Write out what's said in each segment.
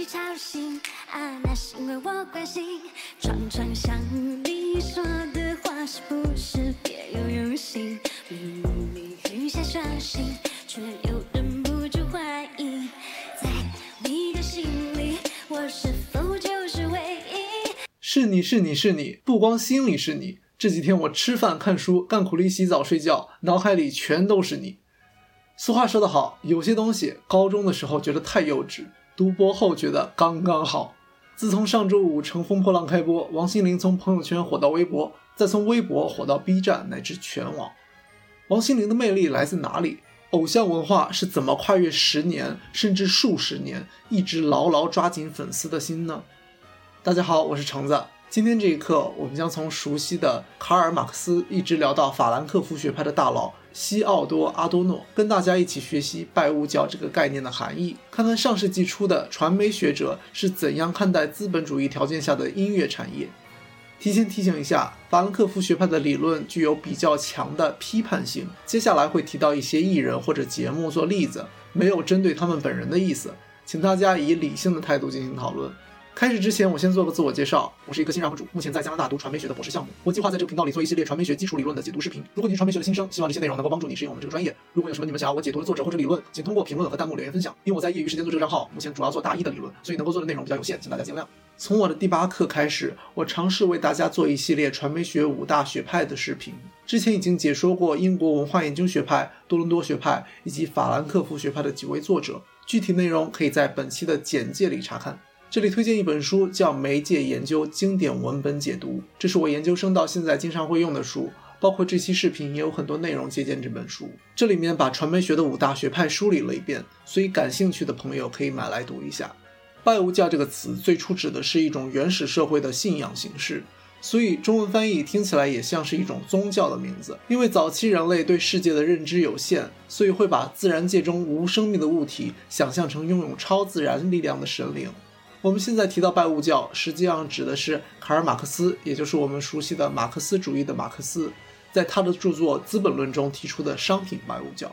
起吵醒啊，那是因为我关心。常常想你说的话是不是别有用心？明明雨下双心，却又忍不住怀疑，在你的心里，我是否就是唯一？是你是你是你，不光心里是你。这几天我吃饭、看书、干苦力、洗澡、睡觉，脑海里全都是你。俗话说得好，有些东西高中的时候觉得太幼稚，独播后觉得刚刚好。自从上周五《乘风破浪》开播，王心凌从朋友圈火到微博，再从微博火到 B 站乃至全网。王心凌的魅力来自哪里？偶像文化是怎么跨越十年甚至数十年，一直牢牢抓紧粉丝的心呢？大家好，我是橙子。今天这一课，我们将从熟悉的卡尔·马克思一直聊到法兰克福学派的大佬西奥多·阿多诺，跟大家一起学习拜物教这个概念的含义，看看上世纪初的传媒学者是怎样看待资本主义条件下的音乐产业。提前提醒一下，法兰克福学派的理论具有比较强的批判性，接下来会提到一些艺人或者节目做例子，没有针对他们本人的意思，请大家以理性的态度进行讨论。开始之前，我先做个自我介绍。我是一个新 UP 主，目前在加拿大读传媒学的博士项目。我计划在这个频道里做一系列传媒学基础理论的解读视频。如果你是传媒学的新生，希望这些内容能够帮助你适应我们这个专业。如果有什么你们想要我解读的作者或者理论，请通过评论和弹幕留言分享。因为我在业余时间做这个账号，目前主要做大一的理论，所以能够做的内容比较有限，请大家见谅。从我的第八课开始，我尝试为大家做一系列传媒学五大学派的视频。之前已经解说过英国文化研究学派、多伦多学派以及法兰克福学派的几位作者，具体内容可以在本期的简介里查看。这里推荐一本书，叫《媒介研究经典文本解读》，这是我研究生到现在经常会用的书，包括这期视频也有很多内容借鉴这本书。这里面把传媒学的五大学派梳理了一遍，所以感兴趣的朋友可以买来读一下。拜物教这个词最初指的是一种原始社会的信仰形式，所以中文翻译听起来也像是一种宗教的名字。因为早期人类对世界的认知有限，所以会把自然界中无生命的物体想象成拥有超自然力量的神灵。我们现在提到拜物教，实际上指的是卡尔·马克思，也就是我们熟悉的马克思主义的马克思，在他的著作《资本论》中提出的商品拜物教。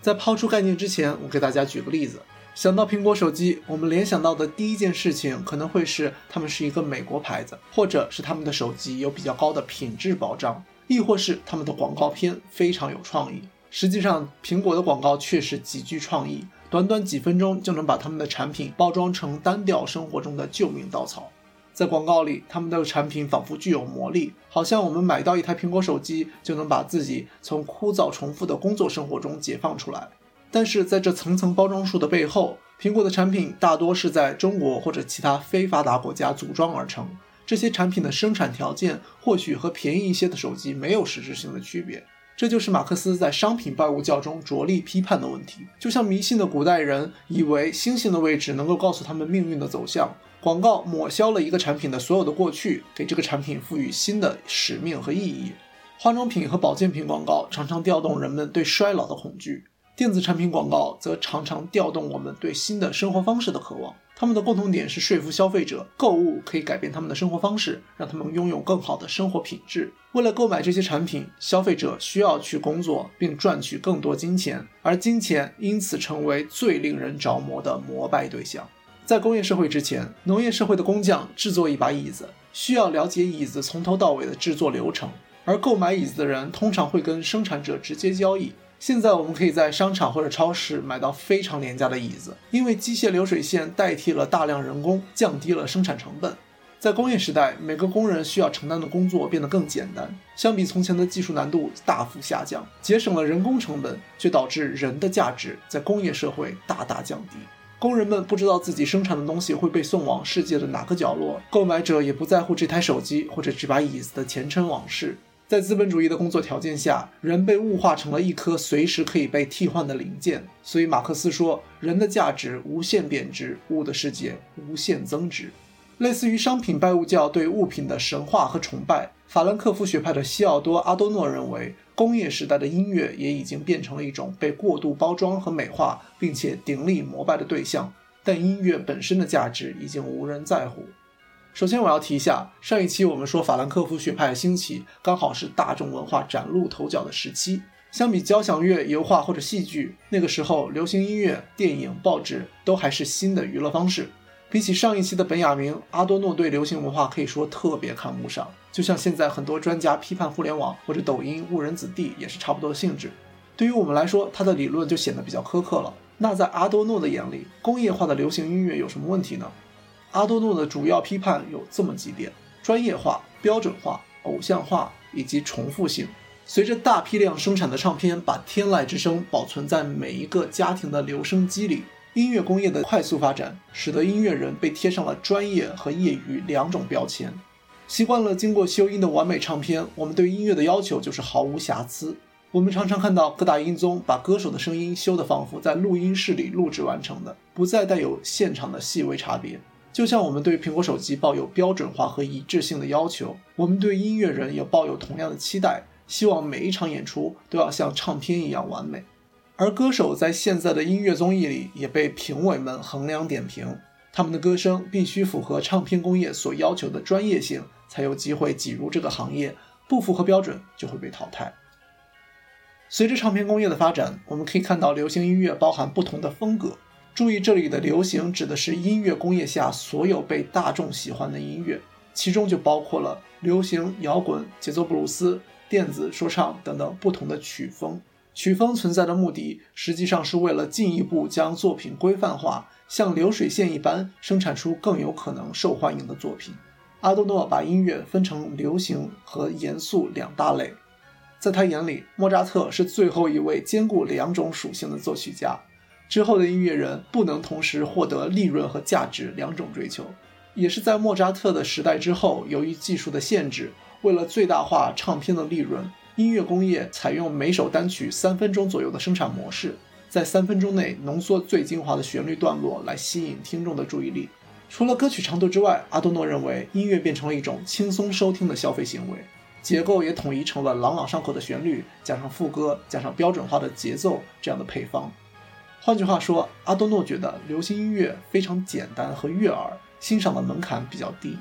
在抛出概念之前，我给大家举个例子：想到苹果手机，我们联想到的第一件事情可能会是他们是一个美国牌子，或者是他们的手机有比较高的品质保障，亦或是他们的广告片非常有创意。实际上，苹果的广告确实极具创意。短短几分钟就能把他们的产品包装成单调生活中的救命稻草，在广告里，他们的产品仿佛具有魔力，好像我们买到一台苹果手机就能把自己从枯燥重复的工作生活中解放出来。但是在这层层包装术的背后，苹果的产品大多是在中国或者其他非发达国家组装而成，这些产品的生产条件或许和便宜一些的手机没有实质性的区别。这就是马克思在商品拜物教中着力批判的问题。就像迷信的古代人以为星星的位置能够告诉他们命运的走向，广告抹消了一个产品的所有的过去，给这个产品赋予新的使命和意义。化妆品和保健品广告常常调动人们对衰老的恐惧。电子产品广告则常常调动我们对新的生活方式的渴望。他们的共同点是说服消费者，购物可以改变他们的生活方式，让他们拥有更好的生活品质。为了购买这些产品，消费者需要去工作并赚取更多金钱，而金钱因此成为最令人着魔的膜拜对象。在工业社会之前，农业社会的工匠制作一把椅子，需要了解椅子从头到尾的制作流程，而购买椅子的人通常会跟生产者直接交易。现在我们可以在商场或者超市买到非常廉价的椅子，因为机械流水线代替了大量人工，降低了生产成本。在工业时代，每个工人需要承担的工作变得更简单，相比从前的技术难度大幅下降，节省了人工成本，却导致人的价值在工业社会大大降低。工人们不知道自己生产的东西会被送往世界的哪个角落，购买者也不在乎这台手机或者这把椅子的前尘往事。在资本主义的工作条件下，人被物化成了一颗随时可以被替换的零件。所以，马克思说，人的价值无限贬值，物的世界无限增值。类似于商品拜物教对物品的神话和崇拜，法兰克福学派的西奥多·阿多诺认为，工业时代的音乐也已经变成了一种被过度包装和美化，并且鼎力膜拜的对象。但音乐本身的价值已经无人在乎。首先，我要提一下，上一期我们说法兰克福学派兴起，刚好是大众文化崭露头角的时期。相比交响乐、油画或者戏剧，那个时候流行音乐、电影、报纸都还是新的娱乐方式。比起上一期的本雅明，阿多诺对流行文化可以说特别看不上，就像现在很多专家批判互联网或者抖音误人子弟也是差不多的性质。对于我们来说，他的理论就显得比较苛刻了。那在阿多诺的眼里，工业化的流行音乐有什么问题呢？阿多诺的主要批判有这么几点：专业化、标准化、偶像化以及重复性。随着大批量生产的唱片把天籁之声保存在每一个家庭的留声机里，音乐工业的快速发展使得音乐人被贴上了专业和业余两种标签。习惯了经过修音的完美唱片，我们对音乐的要求就是毫无瑕疵。我们常常看到各大音综把歌手的声音修得仿佛在录音室里录制完成的，不再带有现场的细微差别。就像我们对苹果手机抱有标准化和一致性的要求，我们对音乐人也抱有同样的期待，希望每一场演出都要像唱片一样完美。而歌手在现在的音乐综艺里也被评委们衡量点评，他们的歌声必须符合唱片工业所要求的专业性，才有机会挤入这个行业，不符合标准就会被淘汰。随着唱片工业的发展，我们可以看到流行音乐包含不同的风格。注意，这里的流行指的是音乐工业下所有被大众喜欢的音乐，其中就包括了流行、摇滚、节奏布鲁斯、电子、说唱等等不同的曲风。曲风存在的目的，实际上是为了进一步将作品规范化，像流水线一般生产出更有可能受欢迎的作品。阿多诺把音乐分成流行和严肃两大类。在他眼里，莫扎特是最后一位兼顾两种属性的作曲家。之后的音乐人不能同时获得利润和价值两种追求。也是在莫扎特的时代之后，由于技术的限制，为了最大化唱片的利润，音乐工业采用每首单曲三分钟左右的生产模式，在三分钟内浓缩最精华的旋律段落来吸引听众的注意力。除了歌曲长度之外，阿多诺认为音乐变成了一种轻松收听的消费行为。结构也统一成了朗朗上口的旋律，加上副歌，加上标准化的节奏这样的配方。换句话说，阿多诺觉得流行音乐非常简单和悦耳，欣赏的门槛比较低。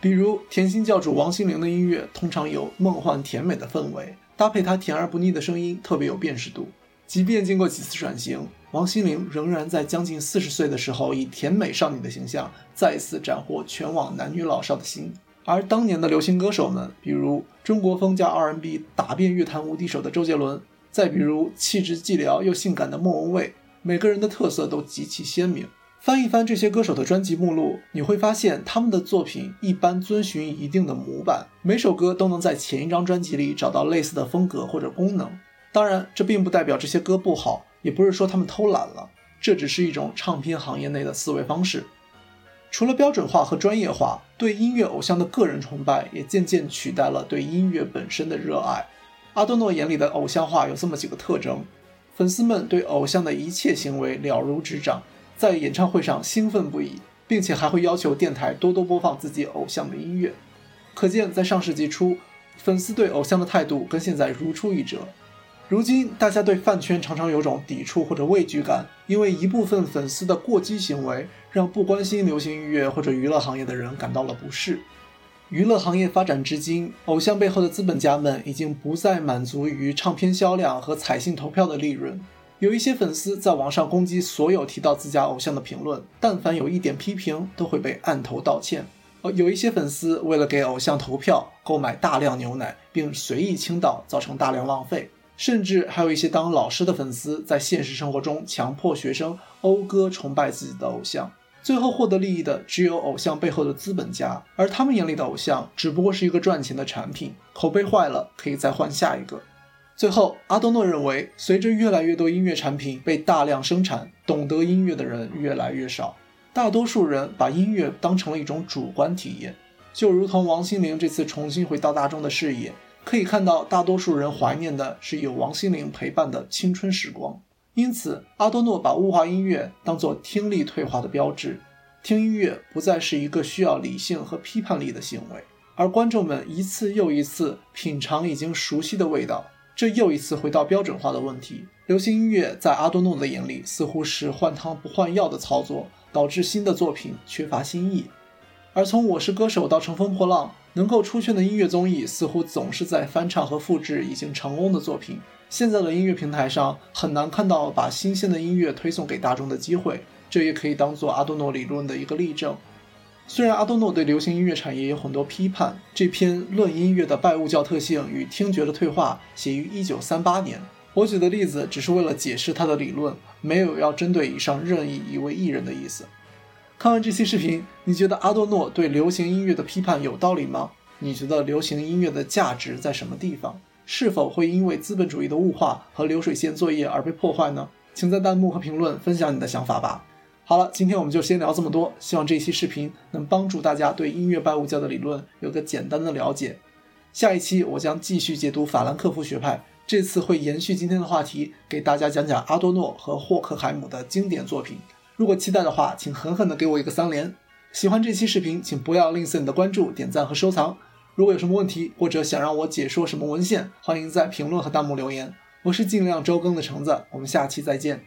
比如甜心教主王心凌的音乐，通常有梦幻甜美的氛围，搭配她甜而不腻的声音，特别有辨识度。即便经过几次转型，王心凌仍然在将近四十岁的时候，以甜美少女的形象，再次斩获全网男女老少的心。而当年的流行歌手们，比如中国风加 R&B 打遍乐坛无敌手的周杰伦，再比如气质寂寥又性感的莫文蔚，每个人的特色都极其鲜明。翻一翻这些歌手的专辑目录，你会发现他们的作品一般遵循一定的模板，每首歌都能在前一张专辑里找到类似的风格或者功能。当然，这并不代表这些歌不好，也不是说他们偷懒了，这只是一种唱片行业内的思维方式。除了标准化和专业化，对音乐偶像的个人崇拜也渐渐取代了对音乐本身的热爱。阿多诺眼里的偶像化有这么几个特征：粉丝们对偶像的一切行为了如指掌，在演唱会上兴奋不已，并且还会要求电台多多播放自己偶像的音乐。可见，在上世纪初，粉丝对偶像的态度跟现在如出一辙。如今，大家对饭圈常常有种抵触或者畏惧感，因为一部分粉丝的过激行为，让不关心流行音乐或者娱乐行业的人感到了不适。娱乐行业发展至今，偶像背后的资本家们已经不再满足于唱片销量和彩信投票的利润。有一些粉丝在网上攻击所有提到自家偶像的评论，但凡有一点批评，都会被按头道歉。而有一些粉丝为了给偶像投票，购买大量牛奶，并随意倾倒，造成大量浪费。甚至还有一些当老师的粉丝，在现实生活中强迫学生讴歌崇拜自己的偶像，最后获得利益的只有偶像背后的资本家，而他们眼里的偶像只不过是一个赚钱的产品，口碑坏了可以再换下一个。最后，阿多诺认为，随着越来越多音乐产品被大量生产，懂得音乐的人越来越少，大多数人把音乐当成了一种主观体验，就如同王心凌这次重新回到大众的视野。可以看到，大多数人怀念的是有王心凌陪伴的青春时光。因此，阿多诺把物化音乐当作听力退化的标志。听音乐不再是一个需要理性和批判力的行为，而观众们一次又一次品尝已经熟悉的味道，这又一次回到标准化的问题。流行音乐在阿多诺的眼里似乎是换汤不换药的操作，导致新的作品缺乏新意。而从《我是歌手》到《乘风破浪》。能够出圈的音乐综艺似乎总是在翻唱和复制已经成功的作品。现在的音乐平台上很难看到把新鲜的音乐推送给大众的机会。这也可以当做阿多诺理论的一个例证。虽然阿多诺对流行音乐产业有很多批判，这篇《论音乐的拜物教特性与听觉的退化》写于1938年。我举的例子只是为了解释他的理论，没有要针对以上任意一位艺人的意思。看完这期视频，你觉得阿多诺对流行音乐的批判有道理吗？你觉得流行音乐的价值在什么地方？是否会因为资本主义的物化和流水线作业而被破坏呢？请在弹幕和评论分享你的想法吧。好了，今天我们就先聊这么多。希望这期视频能帮助大家对音乐拜物教的理论有个简单的了解。下一期我将继续解读法兰克福学派，这次会延续今天的话题，给大家讲讲阿多诺和霍克海姆的经典作品。如果期待的话，请狠狠的给我一个三连。喜欢这期视频，请不要吝啬你的关注、点赞和收藏。如果有什么问题，或者想让我解说什么文献，欢迎在评论和弹幕留言。我是尽量周更的橙子，我们下期再见。